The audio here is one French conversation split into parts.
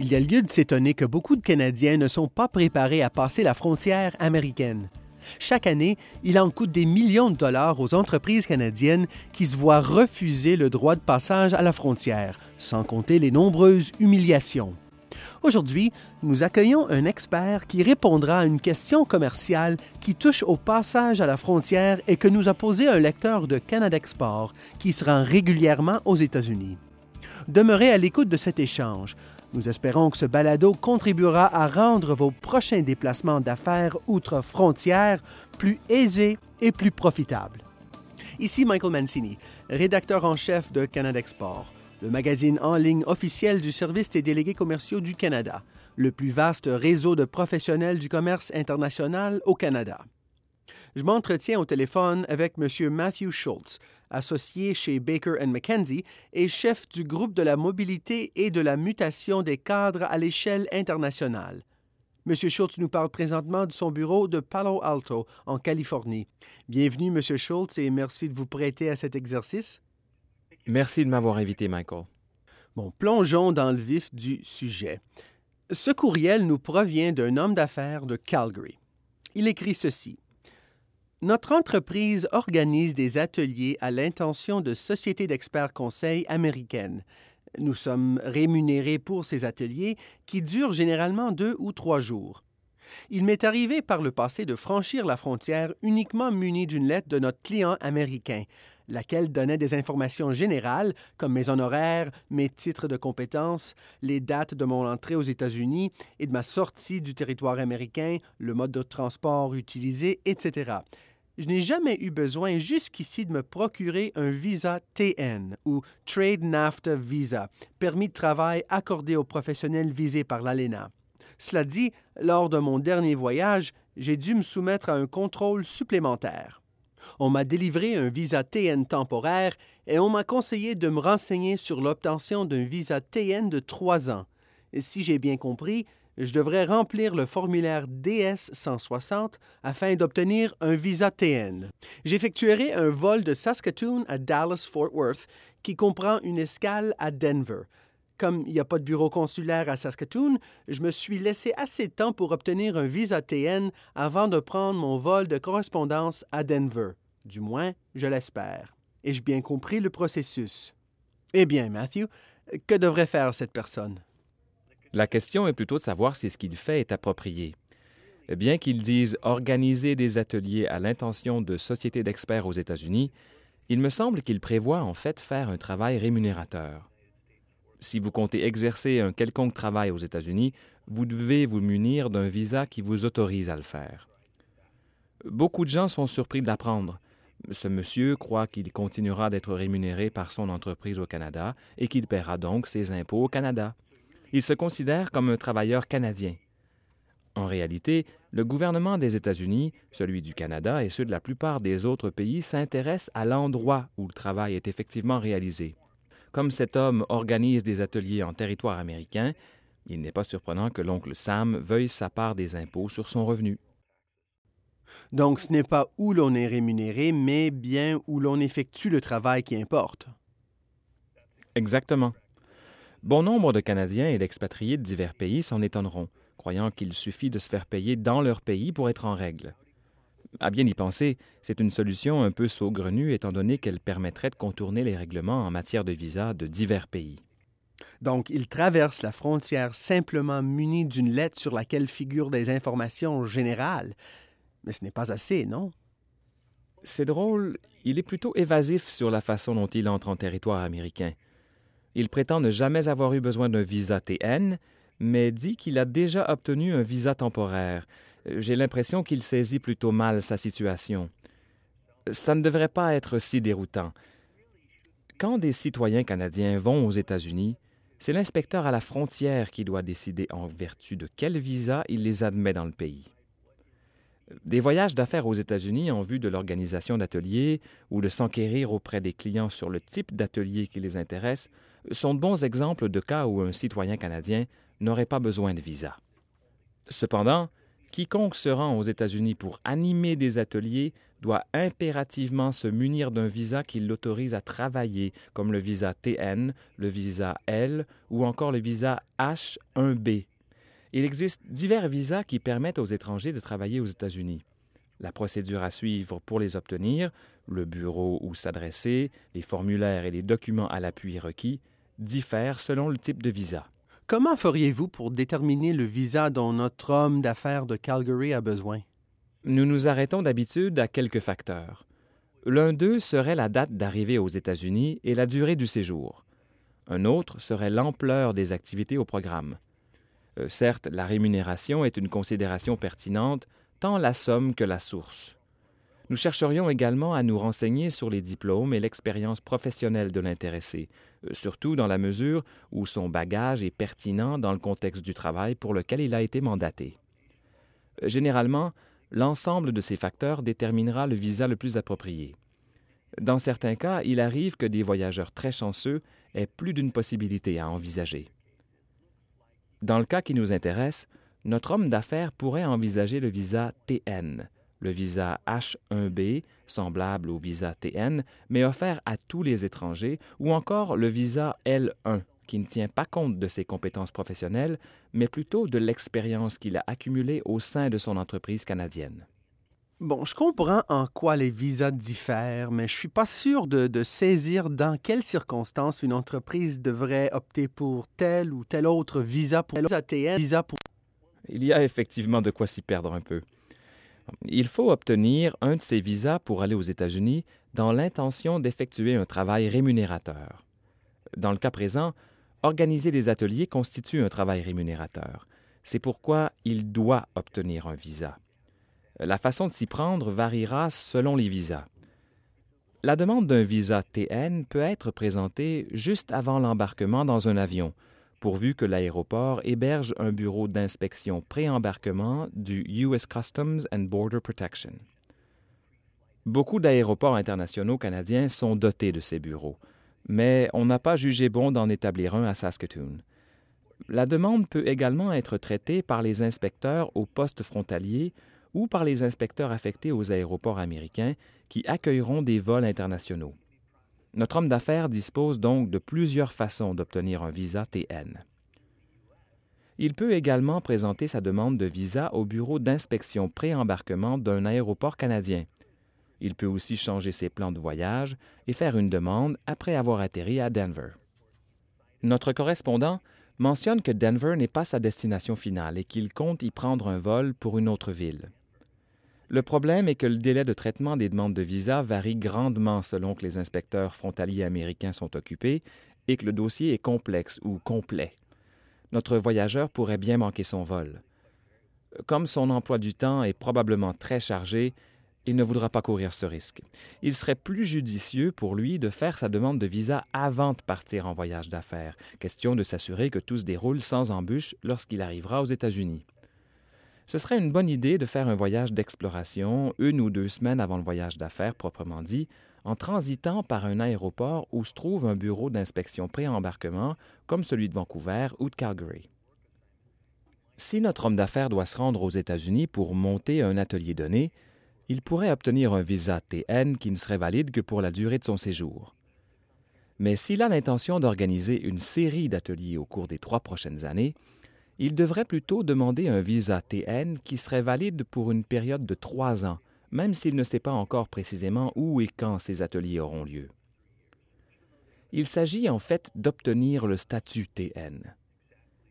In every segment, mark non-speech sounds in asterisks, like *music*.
Il y a lieu de s'étonner que beaucoup de Canadiens ne sont pas préparés à passer la frontière américaine. Chaque année, il en coûte des millions de dollars aux entreprises canadiennes qui se voient refuser le droit de passage à la frontière, sans compter les nombreuses humiliations. Aujourd'hui, nous accueillons un expert qui répondra à une question commerciale qui touche au passage à la frontière et que nous a posé un lecteur de Canada Export qui se rend régulièrement aux États-Unis. Demeurez à l'écoute de cet échange. Nous espérons que ce balado contribuera à rendre vos prochains déplacements d'affaires outre-frontières plus aisés et plus profitables. Ici Michael Mancini, rédacteur en chef de Canada Export, le magazine en ligne officiel du Service des délégués commerciaux du Canada, le plus vaste réseau de professionnels du commerce international au Canada. Je m'entretiens au téléphone avec M. Matthew Schultz, associé chez Baker McKenzie et chef du groupe de la mobilité et de la mutation des cadres à l'échelle internationale. M. Schultz nous parle présentement de son bureau de Palo Alto, en Californie. Bienvenue, M. Schultz, et merci de vous prêter à cet exercice. Merci de m'avoir invité, Michael. Bon, plongeons dans le vif du sujet. Ce courriel nous provient d'un homme d'affaires de Calgary. Il écrit ceci. Notre entreprise organise des ateliers à l'intention de sociétés d'experts conseils américaines. Nous sommes rémunérés pour ces ateliers qui durent généralement deux ou trois jours. Il m'est arrivé par le passé de franchir la frontière uniquement muni d'une lettre de notre client américain, laquelle donnait des informations générales comme mes honoraires, mes titres de compétences, les dates de mon entrée aux États-Unis et de ma sortie du territoire américain, le mode de transport utilisé, etc je n'ai jamais eu besoin jusqu'ici de me procurer un visa TN ou Trade NAFTA Visa, permis de travail accordé aux professionnels visés par l'ALENA. Cela dit, lors de mon dernier voyage, j'ai dû me soumettre à un contrôle supplémentaire. On m'a délivré un visa TN temporaire et on m'a conseillé de me renseigner sur l'obtention d'un visa TN de trois ans. Si j'ai bien compris, je devrais remplir le formulaire DS 160 afin d'obtenir un visa TN. J'effectuerai un vol de Saskatoon à Dallas-Fort Worth qui comprend une escale à Denver. Comme il n'y a pas de bureau consulaire à Saskatoon, je me suis laissé assez de temps pour obtenir un visa TN avant de prendre mon vol de correspondance à Denver. Du moins, je l'espère. Ai-je bien compris le processus? Eh bien, Matthew, que devrait faire cette personne? La question est plutôt de savoir si ce qu'il fait est approprié. Bien qu'il dise organiser des ateliers à l'intention de sociétés d'experts aux États-Unis, il me semble qu'il prévoit en fait faire un travail rémunérateur. Si vous comptez exercer un quelconque travail aux États-Unis, vous devez vous munir d'un visa qui vous autorise à le faire. Beaucoup de gens sont surpris de l'apprendre. Ce monsieur croit qu'il continuera d'être rémunéré par son entreprise au Canada et qu'il paiera donc ses impôts au Canada. Il se considère comme un travailleur canadien. En réalité, le gouvernement des États-Unis, celui du Canada et ceux de la plupart des autres pays s'intéressent à l'endroit où le travail est effectivement réalisé. Comme cet homme organise des ateliers en territoire américain, il n'est pas surprenant que l'oncle Sam veuille sa part des impôts sur son revenu. Donc ce n'est pas où l'on est rémunéré, mais bien où l'on effectue le travail qui importe. Exactement. Bon nombre de Canadiens et d'expatriés de divers pays s'en étonneront, croyant qu'il suffit de se faire payer dans leur pays pour être en règle. À bien y penser, c'est une solution un peu saugrenue étant donné qu'elle permettrait de contourner les règlements en matière de visa de divers pays. Donc, il traverse la frontière simplement muni d'une lettre sur laquelle figurent des informations générales. Mais ce n'est pas assez, non? C'est drôle, il est plutôt évasif sur la façon dont il entre en territoire américain. Il prétend ne jamais avoir eu besoin d'un visa TN, mais dit qu'il a déjà obtenu un visa temporaire. J'ai l'impression qu'il saisit plutôt mal sa situation. Ça ne devrait pas être si déroutant. Quand des citoyens canadiens vont aux États-Unis, c'est l'inspecteur à la frontière qui doit décider en vertu de quel visa il les admet dans le pays. Des voyages d'affaires aux États-Unis en vue de l'organisation d'ateliers ou de s'enquérir auprès des clients sur le type d'atelier qui les intéresse sont bons exemples de cas où un citoyen canadien n'aurait pas besoin de visa. Cependant, quiconque se rend aux États-Unis pour animer des ateliers doit impérativement se munir d'un visa qui l'autorise à travailler, comme le visa TN, le visa L ou encore le visa H1B. Il existe divers visas qui permettent aux étrangers de travailler aux États-Unis. La procédure à suivre pour les obtenir, le bureau où s'adresser, les formulaires et les documents à l'appui requis diffèrent selon le type de visa. Comment feriez-vous pour déterminer le visa dont notre homme d'affaires de Calgary a besoin? Nous nous arrêtons d'habitude à quelques facteurs. L'un d'eux serait la date d'arrivée aux États-Unis et la durée du séjour. Un autre serait l'ampleur des activités au programme. Euh, certes, la rémunération est une considération pertinente, tant la somme que la source. Nous chercherions également à nous renseigner sur les diplômes et l'expérience professionnelle de l'intéressé, euh, surtout dans la mesure où son bagage est pertinent dans le contexte du travail pour lequel il a été mandaté. Euh, généralement, l'ensemble de ces facteurs déterminera le visa le plus approprié. Dans certains cas, il arrive que des voyageurs très chanceux aient plus d'une possibilité à envisager. Dans le cas qui nous intéresse, notre homme d'affaires pourrait envisager le visa TN, le visa H1B, semblable au visa TN, mais offert à tous les étrangers, ou encore le visa L1, qui ne tient pas compte de ses compétences professionnelles, mais plutôt de l'expérience qu'il a accumulée au sein de son entreprise canadienne. Bon, je comprends en quoi les visas diffèrent, mais je suis pas sûr de, de, saisir dans quelles circonstances une entreprise devrait opter pour tel ou tel autre visa pour visa TN, visa pour... Il y a effectivement de quoi s'y perdre un peu. Il faut obtenir un de ces visas pour aller aux États-Unis dans l'intention d'effectuer un travail rémunérateur. Dans le cas présent, organiser des ateliers constitue un travail rémunérateur. C'est pourquoi il doit obtenir un visa. La façon de s'y prendre variera selon les visas. La demande d'un visa TN peut être présentée juste avant l'embarquement dans un avion, pourvu que l'aéroport héberge un bureau d'inspection pré-embarquement du US Customs and Border Protection. Beaucoup d'aéroports internationaux canadiens sont dotés de ces bureaux, mais on n'a pas jugé bon d'en établir un à Saskatoon. La demande peut également être traitée par les inspecteurs au poste frontalier ou par les inspecteurs affectés aux aéroports américains qui accueilleront des vols internationaux. Notre homme d'affaires dispose donc de plusieurs façons d'obtenir un visa TN. Il peut également présenter sa demande de visa au bureau d'inspection pré-embarquement d'un aéroport canadien. Il peut aussi changer ses plans de voyage et faire une demande après avoir atterri à Denver. Notre correspondant mentionne que Denver n'est pas sa destination finale et qu'il compte y prendre un vol pour une autre ville. Le problème est que le délai de traitement des demandes de visa varie grandement selon que les inspecteurs frontaliers américains sont occupés et que le dossier est complexe ou complet. Notre voyageur pourrait bien manquer son vol. Comme son emploi du temps est probablement très chargé, il ne voudra pas courir ce risque. Il serait plus judicieux pour lui de faire sa demande de visa avant de partir en voyage d'affaires, question de s'assurer que tout se déroule sans embûche lorsqu'il arrivera aux États-Unis ce serait une bonne idée de faire un voyage d'exploration une ou deux semaines avant le voyage d'affaires proprement dit, en transitant par un aéroport où se trouve un bureau d'inspection pré-embarquement comme celui de Vancouver ou de Calgary. Si notre homme d'affaires doit se rendre aux États-Unis pour monter un atelier donné, il pourrait obtenir un visa TN qui ne serait valide que pour la durée de son séjour. Mais s'il a l'intention d'organiser une série d'ateliers au cours des trois prochaines années, il devrait plutôt demander un visa TN qui serait valide pour une période de trois ans, même s'il ne sait pas encore précisément où et quand ces ateliers auront lieu. Il s'agit en fait d'obtenir le statut TN.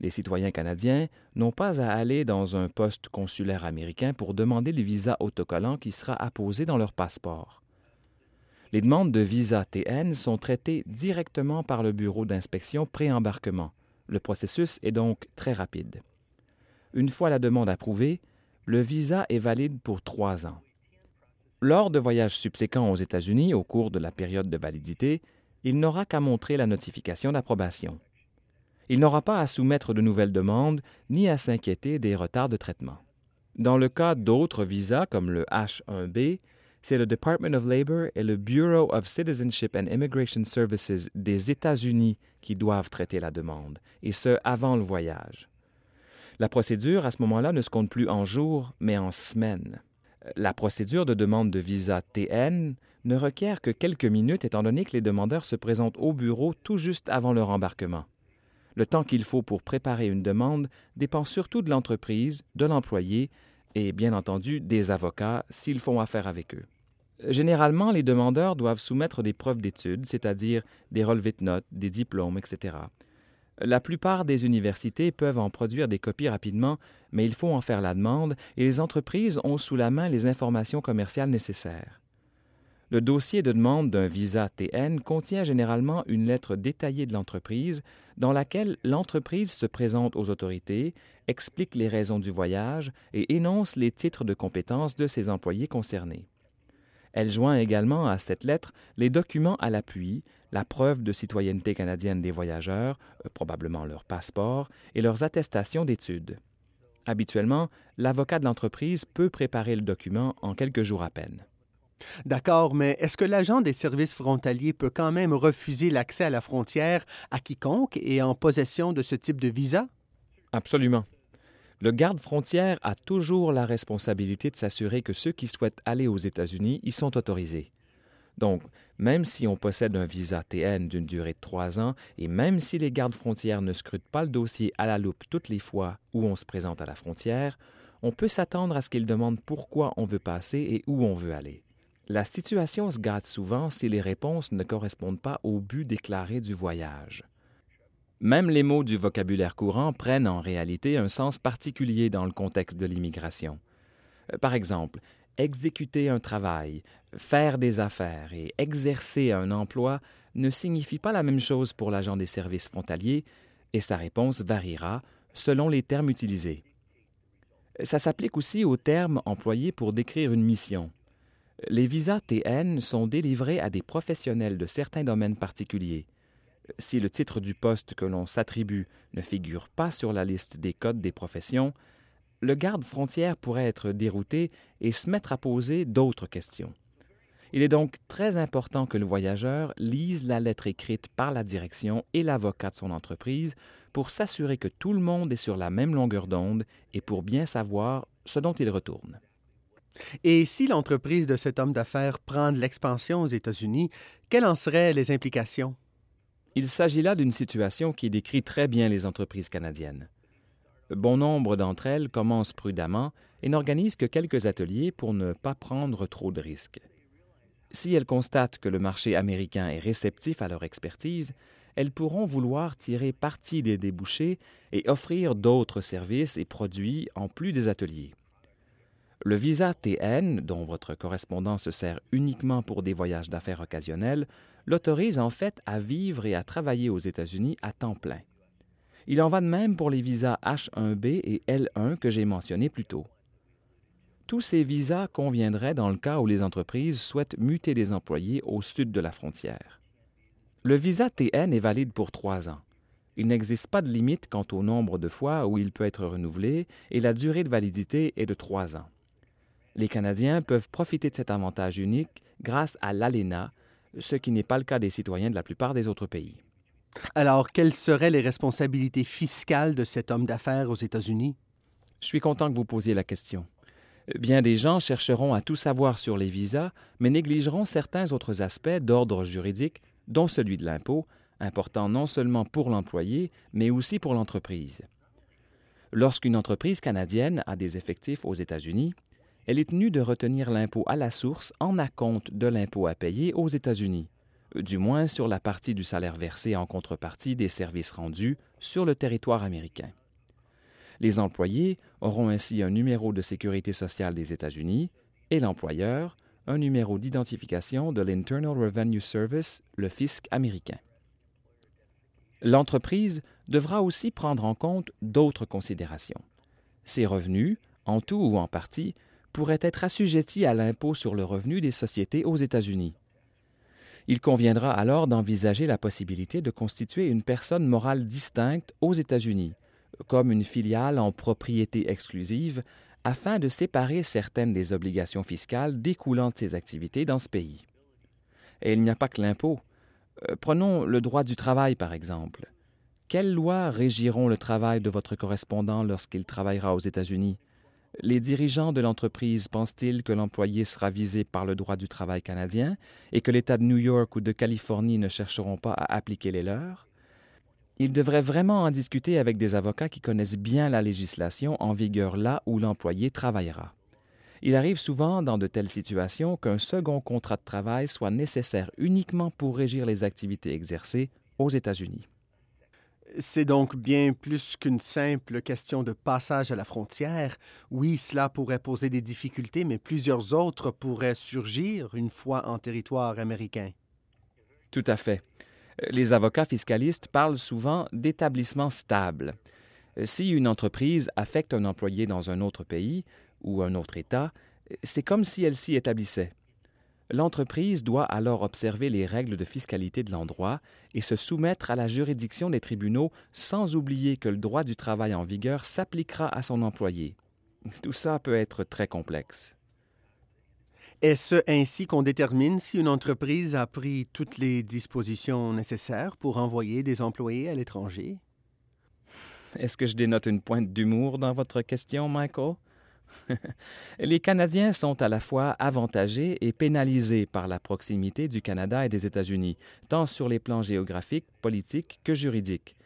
Les citoyens canadiens n'ont pas à aller dans un poste consulaire américain pour demander le visa autocollant qui sera apposé dans leur passeport. Les demandes de visa TN sont traitées directement par le bureau d'inspection pré-embarquement, le processus est donc très rapide. Une fois la demande approuvée, le visa est valide pour trois ans. Lors de voyages subséquents aux États-Unis au cours de la période de validité, il n'aura qu'à montrer la notification d'approbation. Il n'aura pas à soumettre de nouvelles demandes ni à s'inquiéter des retards de traitement. Dans le cas d'autres visas comme le H1B, c'est le Department of Labor et le Bureau of Citizenship and Immigration Services des États-Unis qui doivent traiter la demande, et ce avant le voyage. La procédure, à ce moment-là, ne se compte plus en jours, mais en semaines. La procédure de demande de visa TN ne requiert que quelques minutes étant donné que les demandeurs se présentent au bureau tout juste avant leur embarquement. Le temps qu'il faut pour préparer une demande dépend surtout de l'entreprise, de l'employé et bien entendu des avocats s'ils font affaire avec eux. Généralement, les demandeurs doivent soumettre des preuves d'études, c'est-à-dire des relevés de notes, des diplômes, etc. La plupart des universités peuvent en produire des copies rapidement, mais il faut en faire la demande et les entreprises ont sous la main les informations commerciales nécessaires. Le dossier de demande d'un visa TN contient généralement une lettre détaillée de l'entreprise dans laquelle l'entreprise se présente aux autorités, explique les raisons du voyage et énonce les titres de compétences de ses employés concernés. Elle joint également à cette lettre les documents à l'appui, la preuve de citoyenneté canadienne des voyageurs, euh, probablement leur passeport, et leurs attestations d'études. Habituellement, l'avocat de l'entreprise peut préparer le document en quelques jours à peine. D'accord, mais est-ce que l'agent des services frontaliers peut quand même refuser l'accès à la frontière à quiconque est en possession de ce type de visa? Absolument. Le garde-frontière a toujours la responsabilité de s'assurer que ceux qui souhaitent aller aux États-Unis y sont autorisés. Donc, même si on possède un visa TN d'une durée de trois ans et même si les gardes-frontières ne scrutent pas le dossier à la loupe toutes les fois où on se présente à la frontière, on peut s'attendre à ce qu'ils demandent pourquoi on veut passer et où on veut aller. La situation se gâte souvent si les réponses ne correspondent pas au but déclaré du voyage. Même les mots du vocabulaire courant prennent en réalité un sens particulier dans le contexte de l'immigration. Euh, par exemple, exécuter un travail, faire des affaires et exercer un emploi ne signifie pas la même chose pour l'agent des services frontaliers et sa réponse variera selon les termes utilisés. Ça s'applique aussi aux termes employés pour décrire une mission. Les visas TN sont délivrés à des professionnels de certains domaines particuliers si le titre du poste que l'on s'attribue ne figure pas sur la liste des codes des professions, le garde-frontière pourrait être dérouté et se mettre à poser d'autres questions. Il est donc très important que le voyageur lise la lettre écrite par la direction et l'avocat de son entreprise pour s'assurer que tout le monde est sur la même longueur d'onde et pour bien savoir ce dont il retourne. Et si l'entreprise de cet homme d'affaires prend de l'expansion aux États-Unis, quelles en seraient les implications? Il s'agit là d'une situation qui décrit très bien les entreprises canadiennes. Bon nombre d'entre elles commencent prudemment et n'organisent que quelques ateliers pour ne pas prendre trop de risques. Si elles constatent que le marché américain est réceptif à leur expertise, elles pourront vouloir tirer parti des débouchés et offrir d'autres services et produits en plus des ateliers. Le visa TN, dont votre correspondant se sert uniquement pour des voyages d'affaires occasionnels, l'autorise en fait à vivre et à travailler aux États-Unis à temps plein. Il en va de même pour les visas H1B et L1 que j'ai mentionnés plus tôt. Tous ces visas conviendraient dans le cas où les entreprises souhaitent muter des employés au sud de la frontière. Le visa TN est valide pour trois ans. Il n'existe pas de limite quant au nombre de fois où il peut être renouvelé et la durée de validité est de trois ans. Les Canadiens peuvent profiter de cet avantage unique grâce à l'ALENA, ce qui n'est pas le cas des citoyens de la plupart des autres pays. Alors, quelles seraient les responsabilités fiscales de cet homme d'affaires aux États-Unis? Je suis content que vous posiez la question. Bien des gens chercheront à tout savoir sur les visas, mais négligeront certains autres aspects d'ordre juridique, dont celui de l'impôt, important non seulement pour l'employé, mais aussi pour l'entreprise. Lorsqu'une entreprise canadienne a des effectifs aux États-Unis, elle est tenue de retenir l'impôt à la source en acompte de l'impôt à payer aux États-Unis, du moins sur la partie du salaire versé en contrepartie des services rendus sur le territoire américain. Les employés auront ainsi un numéro de sécurité sociale des États-Unis et l'employeur un numéro d'identification de l'Internal Revenue Service, le fisc américain. L'entreprise devra aussi prendre en compte d'autres considérations. Ses revenus, en tout ou en partie, pourrait être assujetti à l'impôt sur le revenu des sociétés aux États-Unis. Il conviendra alors d'envisager la possibilité de constituer une personne morale distincte aux États-Unis, comme une filiale en propriété exclusive, afin de séparer certaines des obligations fiscales découlant de ses activités dans ce pays. Et il n'y a pas que l'impôt. Euh, prenons le droit du travail, par exemple. Quelles lois régiront le travail de votre correspondant lorsqu'il travaillera aux États-Unis? Les dirigeants de l'entreprise pensent-ils que l'employé sera visé par le droit du travail canadien et que l'État de New York ou de Californie ne chercheront pas à appliquer les leurs? Ils devraient vraiment en discuter avec des avocats qui connaissent bien la législation en vigueur là où l'employé travaillera. Il arrive souvent dans de telles situations qu'un second contrat de travail soit nécessaire uniquement pour régir les activités exercées aux États-Unis. C'est donc bien plus qu'une simple question de passage à la frontière. Oui, cela pourrait poser des difficultés, mais plusieurs autres pourraient surgir une fois en territoire américain. Tout à fait. Les avocats fiscalistes parlent souvent d'établissement stable. Si une entreprise affecte un employé dans un autre pays ou un autre État, c'est comme si elle s'y établissait. L'entreprise doit alors observer les règles de fiscalité de l'endroit et se soumettre à la juridiction des tribunaux sans oublier que le droit du travail en vigueur s'appliquera à son employé. Tout ça peut être très complexe. Est-ce ainsi qu'on détermine si une entreprise a pris toutes les dispositions nécessaires pour envoyer des employés à l'étranger? Est-ce que je dénote une pointe d'humour dans votre question, Michael? *laughs* Les Canadiens sont à la fois avantagés et pénalisés par la proximité du Canada et des États-Unis, tant sur les plans géographiques, politiques que juridiques.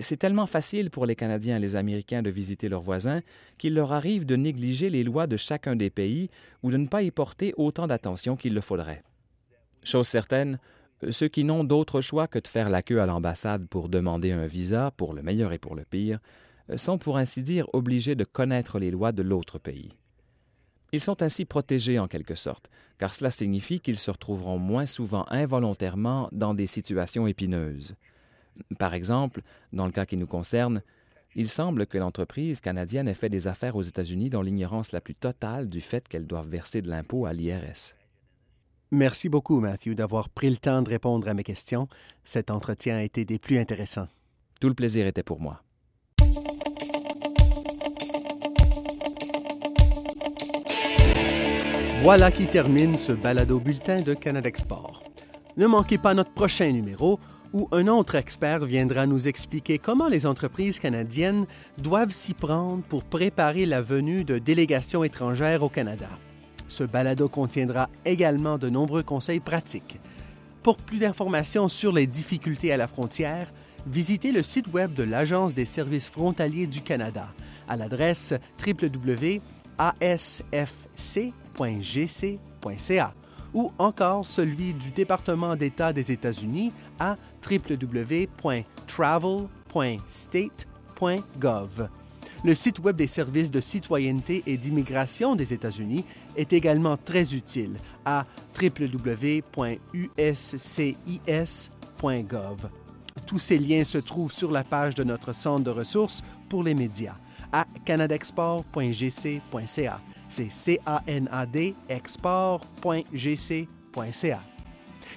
C'est tellement facile pour les Canadiens et les Américains de visiter leurs voisins qu'il leur arrive de négliger les lois de chacun des pays ou de ne pas y porter autant d'attention qu'il le faudrait. Chose certaine, ceux qui n'ont d'autre choix que de faire la queue à l'ambassade pour demander un visa, pour le meilleur et pour le pire, sont pour ainsi dire obligés de connaître les lois de l'autre pays. Ils sont ainsi protégés en quelque sorte, car cela signifie qu'ils se retrouveront moins souvent involontairement dans des situations épineuses. Par exemple, dans le cas qui nous concerne, il semble que l'entreprise canadienne ait fait des affaires aux États-Unis dans l'ignorance la plus totale du fait qu'elle doit verser de l'impôt à l'IRS. Merci beaucoup, Matthew, d'avoir pris le temps de répondre à mes questions. Cet entretien a été des plus intéressants. Tout le plaisir était pour moi. Voilà qui termine ce balado bulletin de Canada Export. Ne manquez pas notre prochain numéro où un autre expert viendra nous expliquer comment les entreprises canadiennes doivent s'y prendre pour préparer la venue de délégations étrangères au Canada. Ce balado contiendra également de nombreux conseils pratiques. Pour plus d'informations sur les difficultés à la frontière, visitez le site web de l'Agence des services frontaliers du Canada à l'adresse www.asfc.gc.ca ou encore celui du département d'État des États-Unis à www.travel.state.gov. Le site web des services de citoyenneté et d'immigration des États-Unis est également très utile à www.uscis.gov. Tous ces liens se trouvent sur la page de notre centre de ressources pour les médias à canadexport.gc.ca. C'est C-A-N-A-D export.gc.ca.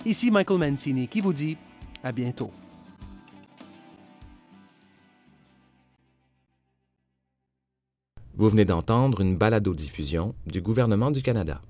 Ici Michael Mancini qui vous dit à bientôt. Vous venez d'entendre une balado-diffusion du gouvernement du Canada.